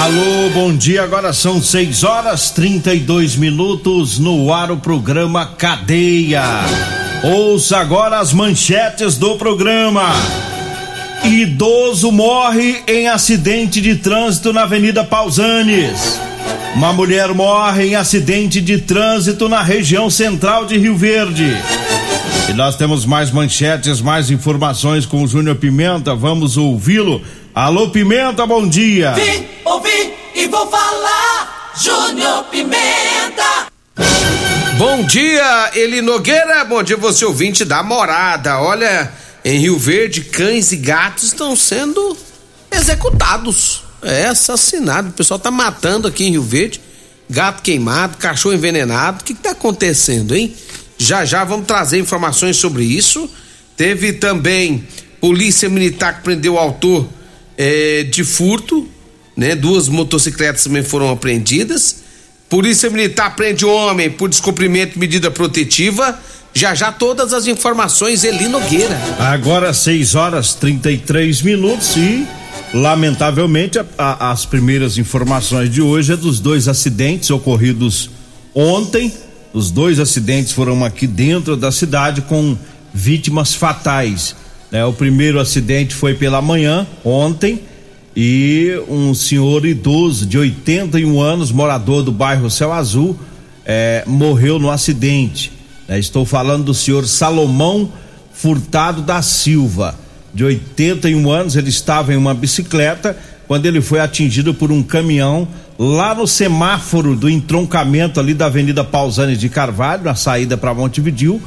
Alô, bom dia. Agora são 6 horas 32 minutos no ar o programa Cadeia. Ouça agora as manchetes do programa. Idoso morre em acidente de trânsito na Avenida Pausanes. Uma mulher morre em acidente de trânsito na região central de Rio Verde. E nós temos mais manchetes, mais informações com o Júnior Pimenta. Vamos ouvi-lo. Alô, Pimenta, bom dia. Vim, ouvi e vou falar. Júnior Pimenta. Bom dia, Eli Nogueira. Bom dia, você ouvinte da morada. Olha, em Rio Verde, cães e gatos estão sendo executados. É, assassinado. O pessoal tá matando aqui em Rio Verde. Gato queimado, cachorro envenenado. O que, que tá acontecendo, hein? Já já vamos trazer informações sobre isso. Teve também polícia militar que prendeu o autor é, de furto, né? Duas motocicletas também foram apreendidas. Polícia Militar prende um homem por descumprimento de medida protetiva. Já já todas as informações, Eli Nogueira. Agora 6 horas 33 minutos e, lamentavelmente, a, a, as primeiras informações de hoje é dos dois acidentes ocorridos ontem. Os dois acidentes foram aqui dentro da cidade com vítimas fatais. Né? O primeiro acidente foi pela manhã, ontem, e um senhor idoso de 81 anos, morador do bairro Céu Azul, eh, morreu no acidente. Né? Estou falando do senhor Salomão Furtado da Silva, de 81 anos, ele estava em uma bicicleta quando ele foi atingido por um caminhão lá no semáforo do entroncamento ali da Avenida Pausanes de Carvalho, na saída para Montevidil,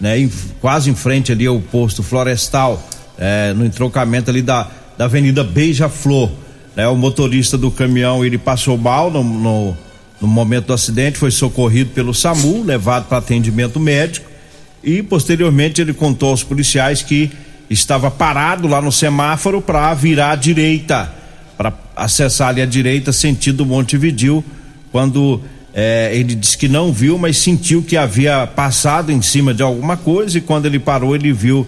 né? Em, quase em frente ali ao posto florestal, eh, no entroncamento ali da da Avenida Beija-Flor. Né? O motorista do caminhão ele passou mal no, no, no momento do acidente, foi socorrido pelo SAMU, levado para atendimento médico e posteriormente ele contou aos policiais que estava parado lá no semáforo para virar à direita, para acessar ali à direita sentido Montevidil, quando eh, ele disse que não viu, mas sentiu que havia passado em cima de alguma coisa e quando ele parou ele viu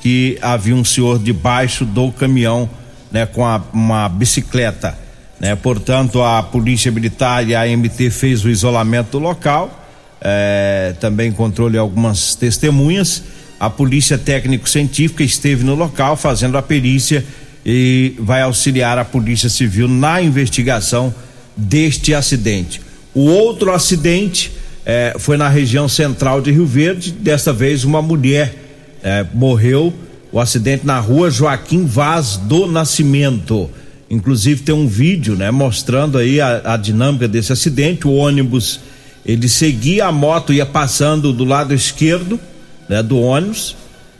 que havia um senhor debaixo do caminhão, né, com a, uma bicicleta, né? Portanto, a polícia militar e a MT fez o isolamento do local, eh, também controle algumas testemunhas. A polícia técnico-científica esteve no local fazendo a perícia e vai auxiliar a polícia civil na investigação deste acidente. O outro acidente eh, foi na região central de Rio Verde, desta vez uma mulher é, morreu o acidente na rua Joaquim Vaz do Nascimento. Inclusive tem um vídeo, né, mostrando aí a, a dinâmica desse acidente. O ônibus ele seguia a moto ia passando do lado esquerdo, né, do ônibus.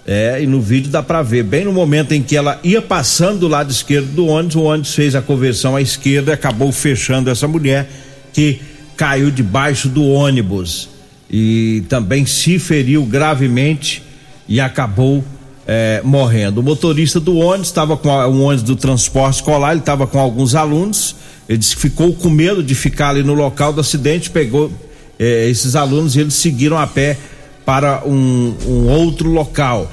É, e no vídeo dá para ver, bem no momento em que ela ia passando do lado esquerdo do ônibus, o ônibus fez a conversão à esquerda e acabou fechando essa mulher que caiu debaixo do ônibus e também se feriu gravemente e acabou é, morrendo. O motorista do ônibus estava com a, um ônibus do transporte escolar, ele estava com alguns alunos. Ele disse que ficou com medo de ficar ali no local do acidente, pegou é, esses alunos e eles seguiram a pé para um, um outro local.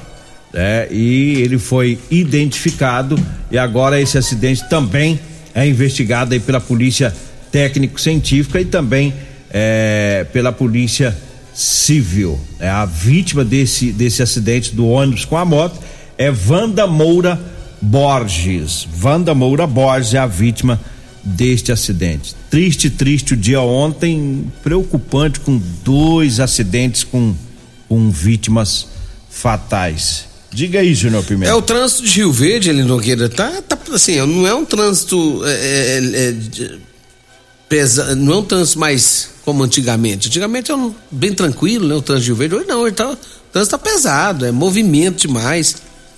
Né? E ele foi identificado e agora esse acidente também é investigado pela polícia técnico-científica e também é, pela polícia civil. É a vítima desse, desse acidente do ônibus com a moto é Wanda Moura Borges. Wanda Moura Borges é a vítima deste acidente. Triste, triste o dia ontem, preocupante com dois acidentes com, com vítimas fatais. Diga aí, Júnior Pimenta. É o trânsito de Rio Verde, ele Nogueira, tá, tá assim, não é um trânsito é, é, é, pesa, não é um trânsito mais como antigamente. Antigamente era um, bem tranquilo, né? O trânsito de Rio Verde. Hoje não, ele tá, o trânsito tá pesado, é movimento demais.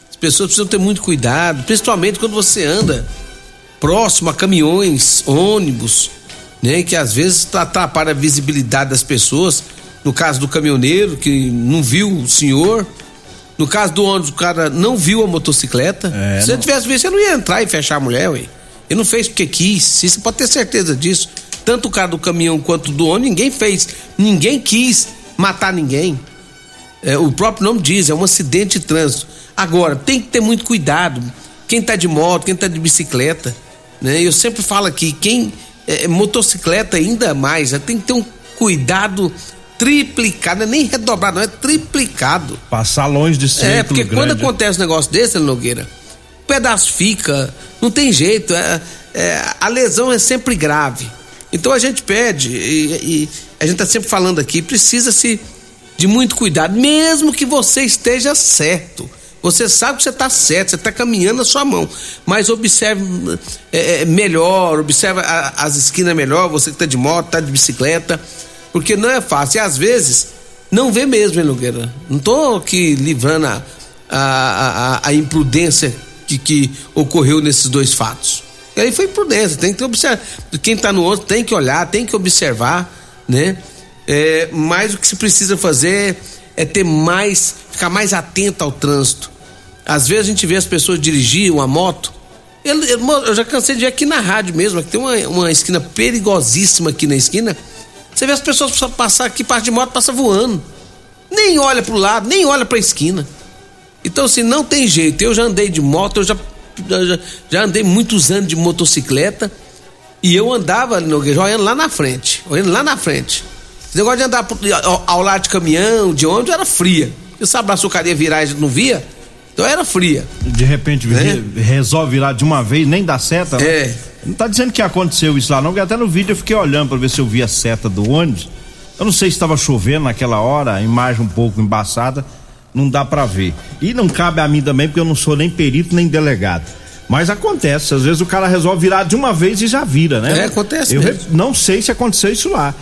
As pessoas precisam ter muito cuidado, principalmente quando você anda próximo a caminhões, ônibus, né? Que às vezes atrapalha a visibilidade das pessoas. No caso do caminhoneiro que não viu o senhor, no caso do ônibus, o cara não viu a motocicleta. É, Se ele tivesse visto, você não ia entrar e fechar a mulher, ué. Ele não fez porque quis. Você pode ter certeza disso. Tanto o cara do caminhão quanto do ônibus, ninguém fez. Ninguém quis matar ninguém. É, o próprio nome diz, é um acidente de trânsito. Agora, tem que ter muito cuidado. Quem tá de moto, quem tá de bicicleta, né? Eu sempre falo aqui, quem é, motocicleta ainda mais, né? tem que ter um cuidado triplicado, não é nem redobrado, não é triplicado. Passar longe de ser. É, porque grande. quando acontece um negócio desse, Nogueira, pedaço fica, não tem jeito, é, é, a lesão é sempre grave. Então a gente pede, e, e a gente está sempre falando aqui, precisa-se de muito cuidado, mesmo que você esteja certo. Você sabe que você está certo, você está caminhando na sua mão. Mas observe é, é melhor, observe as esquinas melhor, você que está de moto, está de bicicleta porque não é fácil. E às vezes não vê mesmo, hein, Nogueira? Não tô aqui livrando a, a, a, a imprudência que, que ocorreu nesses dois fatos. E aí foi imprudência, tem que observar. Quem está no outro tem que olhar, tem que observar, né? É, mas o que se precisa fazer é ter mais, ficar mais atento ao trânsito. Às vezes a gente vê as pessoas dirigir uma moto. Eu, eu, já cansei de ir aqui na rádio mesmo, que tem uma, uma esquina perigosíssima aqui na esquina você vê as pessoas passar aqui, parte de moto, passa voando. Nem olha pro lado, nem olha pra esquina. Então, assim, não tem jeito. Eu já andei de moto, eu já, já, já andei muitos anos de motocicleta. E eu andava no olhando lá na frente. Olhando lá na frente. Esse negócio de andar ao, ao lado de caminhão, de ônibus, era fria. Você sabe a açucaria virar e não via? Então era fria. De repente é? resolve virar de uma vez, nem dá seta. Né? É. Não tá dizendo que aconteceu isso lá, não, porque até no vídeo eu fiquei olhando para ver se eu via a seta do ônibus. Eu não sei se estava chovendo naquela hora, a imagem um pouco embaçada, não dá para ver. E não cabe a mim também, porque eu não sou nem perito nem delegado. Mas acontece, às vezes o cara resolve virar de uma vez e já vira, né? É, acontece Eu mesmo. não sei se aconteceu isso lá.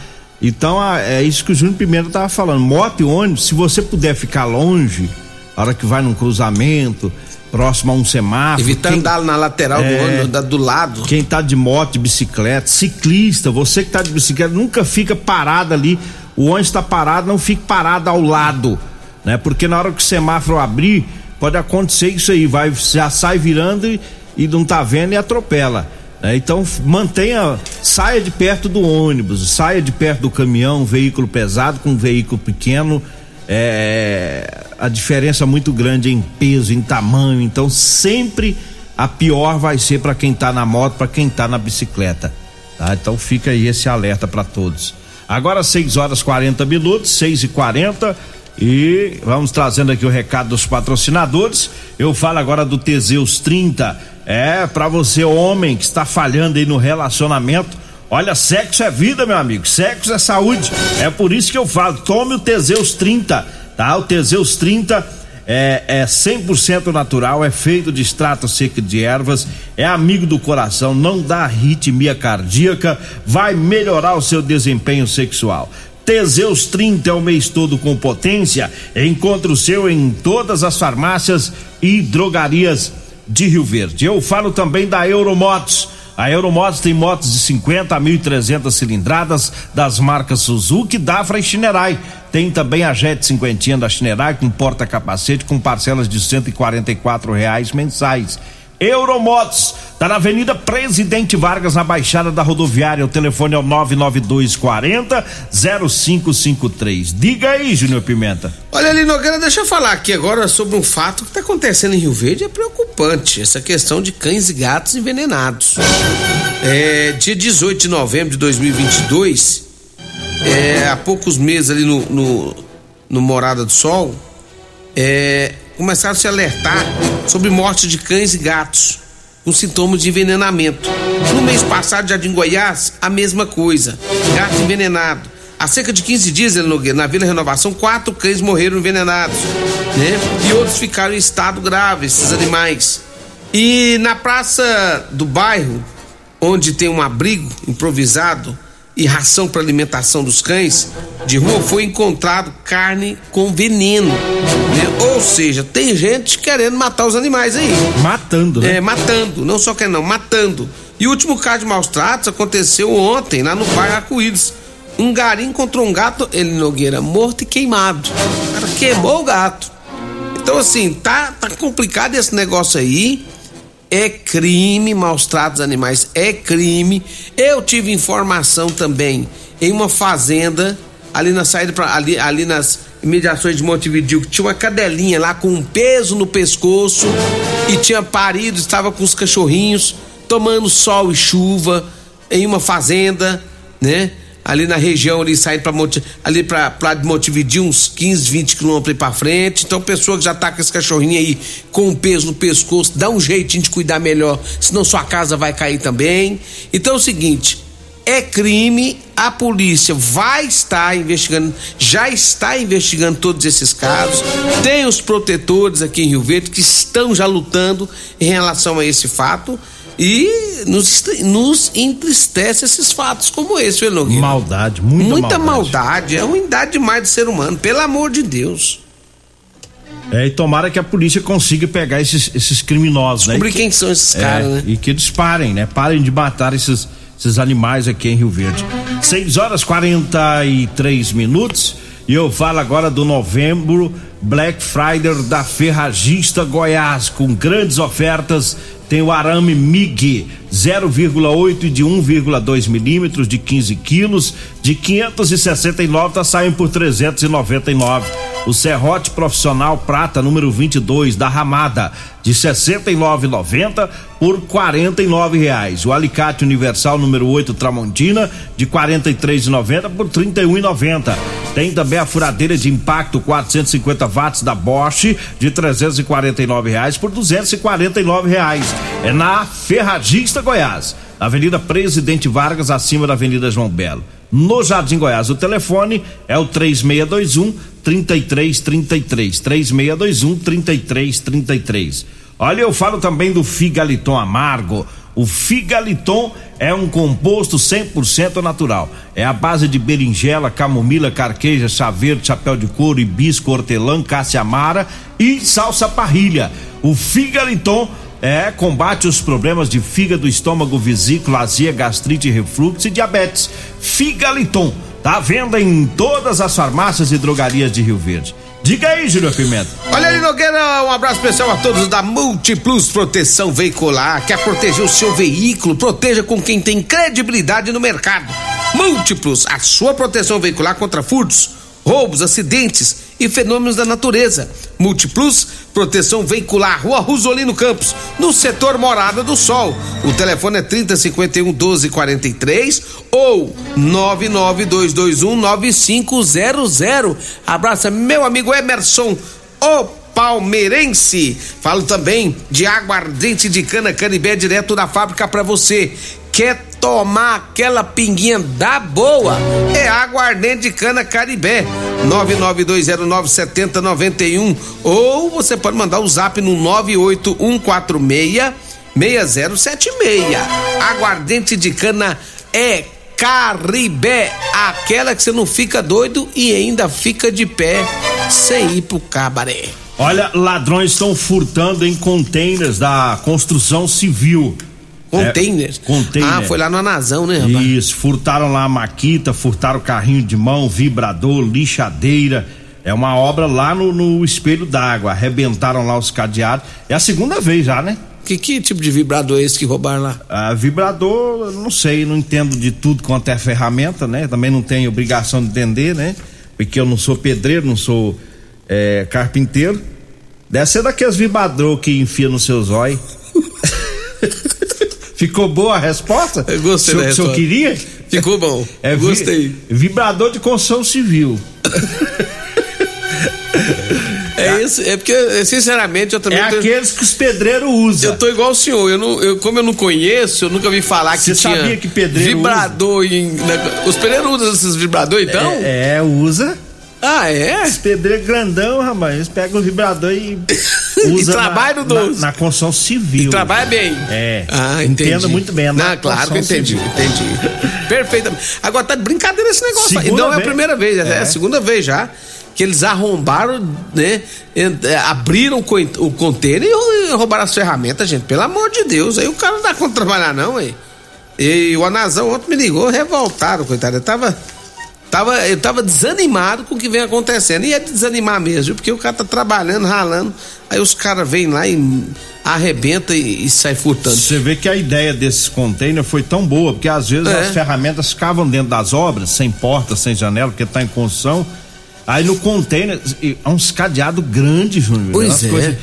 Então é isso que o Júnior Pimenta tava falando. Moto e ônibus, se você puder ficar longe, a hora que vai num cruzamento, próximo a um semáforo. Evitar quem, andar na lateral é, do ônibus, do lado. Quem tá de moto, de bicicleta, ciclista, você que tá de bicicleta, nunca fica parado ali. O ônibus está parado, não fique parado ao lado, né? Porque na hora que o semáforo abrir, pode acontecer isso aí, vai já sai virando e, e não tá vendo e atropela. Né? Então mantenha, saia de perto do ônibus, saia de perto do caminhão, veículo pesado com veículo pequeno é, a diferença é muito grande em peso, em tamanho, então sempre a pior vai ser para quem tá na moto, para quem tá na bicicleta, tá? Então fica aí esse alerta para todos. Agora 6 horas 40 minutos, 6 e 40 e vamos trazendo aqui o recado dos patrocinadores. Eu falo agora do Teseus 30. É, para você homem que está falhando aí no relacionamento, Olha, sexo é vida, meu amigo. Sexo é saúde. É por isso que eu falo, tome o Teseus 30, tá? O Teseus 30 é, é 100% natural, é feito de extrato seco de ervas, é amigo do coração, não dá arritmia cardíaca, vai melhorar o seu desempenho sexual. Teseus 30 é o mês todo com potência. Encontre o seu em todas as farmácias e drogarias de Rio Verde. Eu falo também da Euromotos a Euromotos tem motos de 50 a 1.300 cilindradas das marcas Suzuki, Dafra e Shinerai. Tem também a Jet 50 da Shinerai com porta-capacete com parcelas de 144 reais mensais. Euromotos, tá na Avenida Presidente Vargas, na Baixada da Rodoviária. O telefone é o 99240 0553. Diga aí, Júnior Pimenta. Olha ali, Nogueira, deixa eu falar aqui agora sobre um fato que está acontecendo em Rio Verde. É preocupante essa questão de cães e gatos envenenados. É, dia 18 de novembro de 2022, é, há poucos meses ali no, no, no Morada do Sol, é, começaram a se alertar sobre morte de cães e gatos com sintomas de envenenamento. No mês passado, já em Goiás, a mesma coisa. Gato envenenado. Há cerca de 15 dias, na Vila Renovação, quatro cães morreram envenenados, né? E outros ficaram em estado grave, esses animais. E na praça do bairro, onde tem um abrigo improvisado e ração para alimentação dos cães de rua, foi encontrado carne com veneno. Ou seja, tem gente querendo matar os animais aí. Matando, né? É, matando. Não só querendo, não, matando. E o último caso de maus tratos aconteceu ontem, lá no bairro Arco-Íris. Um garim encontrou um gato, ele Nogueira, morto e queimado. O cara queimou o gato. Então, assim, tá, tá complicado esse negócio aí. É crime, maus tratos animais é crime. Eu tive informação também em uma fazenda, ali na saída pra, ali, ali nas imediações de Montevideo, que tinha uma cadelinha lá com um peso no pescoço e tinha parido, estava com os cachorrinhos tomando sol e chuva em uma fazenda, né? ali na região ali saindo para ali para lá de Montevideo uns 15, 20 quilômetros para frente. Então pessoa que já tá com esse cachorrinho aí com um peso no pescoço, dá um jeitinho de cuidar melhor, senão sua casa vai cair também. Então é o seguinte, é crime, a polícia vai estar investigando, já está investigando todos esses casos. Tem os protetores aqui em Rio Verde que estão já lutando em relação a esse fato. E nos, nos entristece esses fatos como esse, Enogueira. Maldade, muita, muita maldade. maldade. É ruindade demais de ser humano, pelo amor de Deus. É, e tomara que a polícia consiga pegar esses, esses criminosos, Descobrir né? quem são esses é, caras, né? E que eles parem, né? Parem de matar esses, esses animais aqui em Rio Verde. 6 horas 43 minutos. E eu falo agora do novembro Black Friday da Ferragista Goiás, com grandes ofertas tem o arame MIG 0,8 de 1,2 milímetros de 15 quilos de 569 tá saindo por 399. O serrote profissional prata número 22 da Ramada de 69,90 por 49 reais. O alicate universal número 8 Tramontina de 43,90 por 31,90. Tem também a furadeira de impacto 450 watts da Bosch de 349 reais por 249 reais. É na Ferragista Goiás, Avenida Presidente Vargas, acima da Avenida João Belo. No Jardim Goiás, o telefone é o 3621 3333. 3621 3333. Olha, eu falo também do Figaliton Amargo. O Figaliton é um composto 100% natural. É a base de berinjela, camomila, carqueja, chá verde, chapéu de couro, hibisco, hortelã, caça-amara e salsa parrilha. O Figaliton é, combate os problemas de fígado, estômago, vesícula, azia, gastrite, refluxo e diabetes. Figaliton, tá à venda em todas as farmácias e drogarias de Rio Verde. Diga aí, Júnior Pimenta. Olha ali, Nogueira, um abraço especial a todos da Multiplus Proteção Veicular. Quer proteger o seu veículo? Proteja com quem tem credibilidade no mercado. Múltiplos, a sua proteção veicular contra furtos, roubos, acidentes e fenômenos da natureza. Multiplus, proteção veicular, Rua Rosolino Campos, no setor Morada do Sol. O telefone é 3051 1243 ou 99221 9500. Abraça meu amigo Emerson, o palmeirense. Falo também de aguardente de cana canibé direto da fábrica para você. Quer tomar aquela pinguinha da boa? É aguardente de cana caribé. 992097091 ou você pode mandar o zap no 98146 6076. Aguardente de cana é Caribé, aquela que você não fica doido e ainda fica de pé sem ir pro cabaré. Olha, ladrões estão furtando em containers da construção civil. Containers? É, container. Ah, foi lá no Anazão, né, rapaz? Isso, furtaram lá a maquita, furtaram carrinho de mão, vibrador, lixadeira. É uma obra lá no, no espelho d'água. Arrebentaram lá os cadeados. É a segunda vez já, né? Que, que tipo de vibrador é esse que roubaram lá? Ah, vibrador, não sei, não entendo de tudo quanto é ferramenta, né? Também não tenho obrigação de entender, né? Porque eu não sou pedreiro, não sou é, carpinteiro. Deve ser daqueles vibrador que enfia no seu zóio. Ficou boa a resposta? Eu gostei o da senhor, resposta. queria? Ficou bom. É, Gostei. Vi, vibrador de construção civil. É isso, é porque, sinceramente, eu também. É aqueles que os pedreiros usam. Eu tô igual o senhor, eu não, eu, como eu não conheço, eu nunca vi falar Você que tinha. sabia que pedreiro vibrador usa? em. Né, os pedreiros usam esses vibradores, então? É, é usa. Ah, é? Os pedreiros grandão, rapaz, eles pegam o vibrador e usa e trabalha na, na, na, construção civil. E trabalha bem. É. Ah, entendi. Entendo muito bem. Não, claro que eu entendi, civil. entendi. Perfeitamente. Agora tá de brincadeira esse negócio. Segunda e não vez. é a primeira vez, é. é a segunda vez já que eles arrombaram, né? É, abriram o container e roubaram as ferramentas, gente. Pelo amor de Deus. Aí o cara não dá conta de trabalhar, não, aí. E o Anazão ontem me ligou, revoltado, coitado. Eu tava. Tava, eu tava desanimado com o que vem acontecendo. E é de desanimar mesmo, porque o cara tá trabalhando, ralando. Aí os caras vêm lá e arrebenta e, e sai furtando. Você vê que a ideia desses containers foi tão boa, porque às vezes é. as ferramentas ficavam dentro das obras, sem porta, sem janela, porque tá em construção Aí no container, é uns cadeado grande, Júnior. Pois é. Coisas,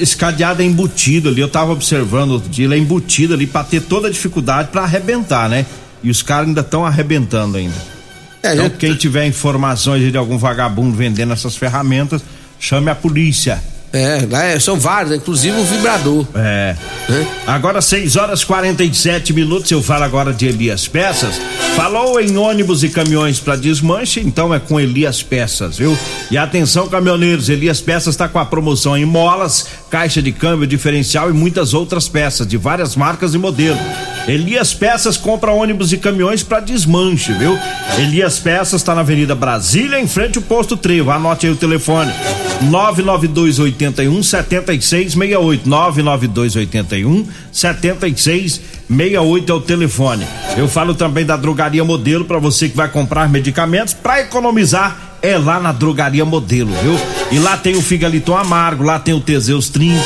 esse cadeado é embutido ali, eu tava observando outro dia, ele é embutido ali pra ter toda a dificuldade para arrebentar, né? E os caras ainda estão arrebentando ainda. É, então, quem tiver informações de algum vagabundo vendendo essas ferramentas, chame a polícia. É, é, são vários, inclusive o vibrador. É. é. Agora 6 horas 47 minutos, eu falo agora de Elias Peças. Falou em ônibus e caminhões para desmanche, então é com Elias Peças, viu? E atenção, caminhoneiros, Elias Peças está com a promoção em molas, caixa de câmbio diferencial e muitas outras peças de várias marcas e modelos. Elias Peças compra ônibus e caminhões para desmanche, viu? Elias Peças está na Avenida Brasília, em frente ao posto Trevo. Anote aí o telefone: 99281 7668. 99281 7668 é o telefone. Eu falo também da drogaria modelo para você que vai comprar medicamentos para economizar é lá na Drogaria Modelo, viu? E lá tem o Figaliton Amargo, lá tem o Teseus 30.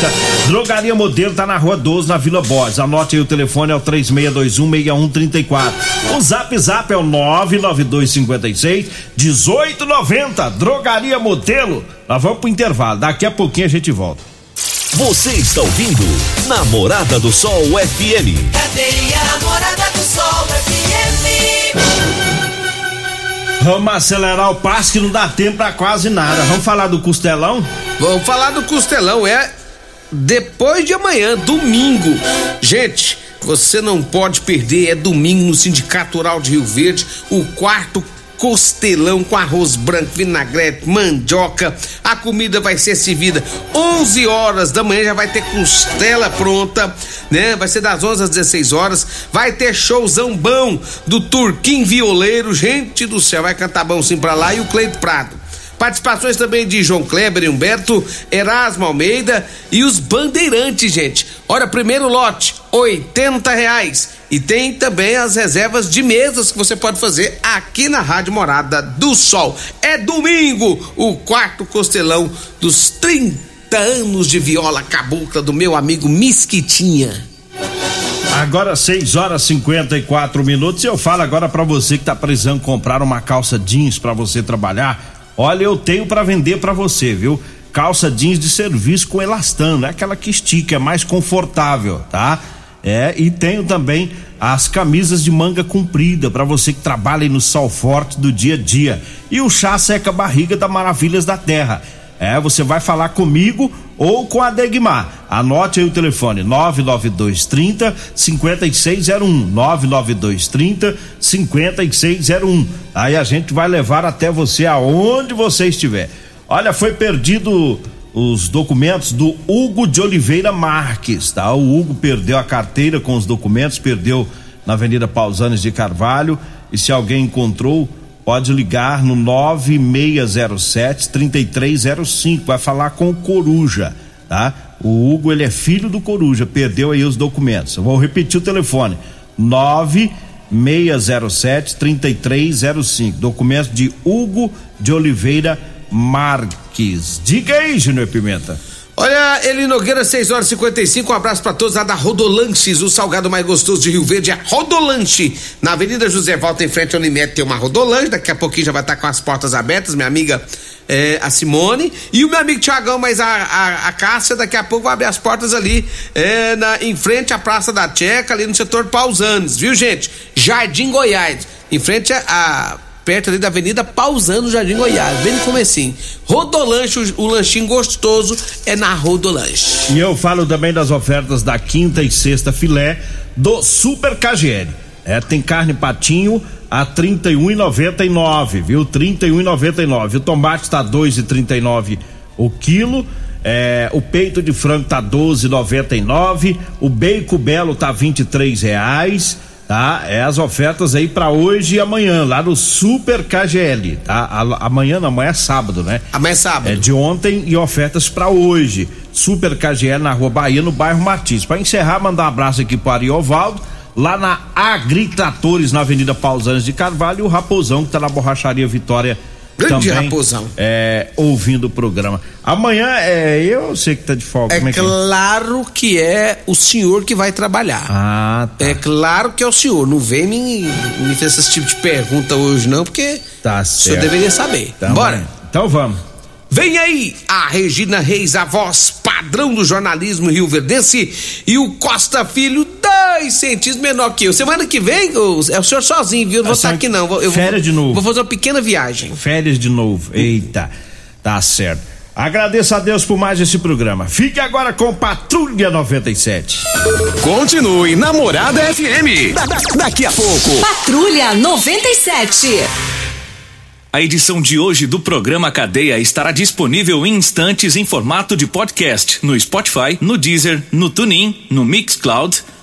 Drogaria Modelo tá na Rua 12, na Vila Borges. Anote aí o telefone, é o 36216134. O Zap Zap é o 99256 1890. Drogaria Modelo. Nós vamos pro intervalo, daqui a pouquinho a gente volta. Você está ouvindo Namorada do Sol FM. Cadê a Namorada do Sol FM? Vamos acelerar o passo que não dá tempo pra quase nada. Vamos falar do costelão? Vamos falar do costelão, é depois de amanhã, domingo. Gente, você não pode perder, é domingo no Sindicato Rural de Rio Verde, o quarto costelão com arroz branco, vinagrete, mandioca. A comida vai ser servida 11 horas da manhã, já vai ter costela pronta, né? Vai ser das 11 às 16 horas. Vai ter showzão bom do Turquim Violeiro. Gente do céu, vai cantar bom sim pra lá e o Cleito Prado. Participações também de João Kleber e Humberto, Erasmo Almeida e os Bandeirantes, gente. Olha, primeiro lote, oitenta reais. E tem também as reservas de mesas que você pode fazer aqui na Rádio Morada do Sol. É domingo, o quarto costelão dos 30 anos de viola cabocla do meu amigo Misquitinha. Agora 6 horas 54 minutos eu falo agora para você que tá precisando comprar uma calça jeans para você trabalhar Olha, eu tenho para vender para você, viu? Calça jeans de serviço com elastano, é aquela que estica, é mais confortável, tá? É, e tenho também as camisas de manga comprida para você que trabalha no sol forte do dia a dia. E o chá seca barriga da Maravilhas da Terra. É, você vai falar comigo ou com a Degmar. Anote aí o telefone: 99230 5601. 99230 5601. Aí a gente vai levar até você aonde você estiver. Olha, foi perdido os documentos do Hugo de Oliveira Marques, tá? O Hugo perdeu a carteira com os documentos, perdeu na Avenida Pausanes de Carvalho. E se alguém encontrou, pode ligar no 9607 3305, vai falar com o Coruja, tá? O Hugo, ele é filho do Coruja, perdeu aí os documentos. Eu vou repetir o telefone: 9607 3305. Documentos de Hugo de Oliveira Marques. Diga aí, Júnior Pimenta. Olha, Eli Nogueira, 6 horas e 55. Um abraço para todos lá da Rodolanches, o salgado mais gostoso de Rio Verde, a Rodolanche. Na Avenida José Volta, em frente ao Unimed, tem uma Rodolanche. Daqui a pouquinho já vai estar tá com as portas abertas, minha amiga é, a Simone. E o meu amigo Tiagão, mas a, a, a, Cássia, daqui a pouco vai abrir as portas ali, é, na, em frente à Praça da Checa, ali no setor Pausanes, viu, gente? Jardim Goiás. em frente a perto ali da Avenida Pausando, Jardim Goiás, bem no comecinho. Rodolanche, o, lanchinho gostoso é na Rodolanche. E eu falo também das ofertas da quinta e sexta filé do Super KGL. É, tem carne patinho a 31,99, viu? 31,99. O tomate tá 2,39 o quilo. É, o peito de frango tá 12,99, o bacon belo tá 23 reais, tá? É as ofertas aí para hoje e amanhã lá no Super KGL, tá? Amanhã não, amanhã é sábado, né? Amanhã é sábado. É de ontem e ofertas para hoje. Super KGL na Rua Bahia, no bairro Martins. Para encerrar, mandar um abraço aqui pro Ariovaldo, lá na Agritratores, na Avenida Pausanes de Carvalho, e o Raposão que tá na Borracharia Vitória Grande também, Raposão. É, ouvindo o programa. Amanhã é eu sei que tá de folga. É, como é que é? claro que é o senhor que vai trabalhar. Ah, tá. É claro que é o senhor. Não vem me, me fazer esse tipo de pergunta hoje, não, porque Tá o senhor certo. deveria saber. Então, Bora. Então vamos. Vem aí a Regina Reis, a voz padrão do jornalismo Rio Verdense, e o Costa Filho, dois centímetros menor que eu. Semana que vem, o- é o senhor sozinho, viu? Eu não vou É, estar aqui não. Eu vou, férias de novo. Vou fazer uma pequena viagem. Férias de novo. Eita, tá certo. Agradeço a Deus por mais esse programa. Fique agora com Patrulha 97. Continue Namorada FM. Da- da- daqui a pouco. Patrulha 97. A edição de hoje do programa Cadeia estará disponível em instantes em formato de podcast no Spotify, no Deezer, no TuneIn, no Mixcloud,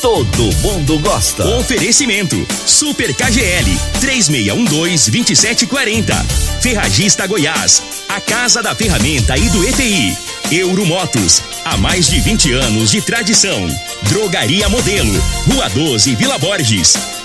Todo mundo gosta. Oferecimento: Super KGL 3612-2740. Ferragista Goiás, a casa da ferramenta e do ETI. Euromotos, há mais de 20 anos de tradição. Drogaria Modelo, Rua 12, Vila Borges.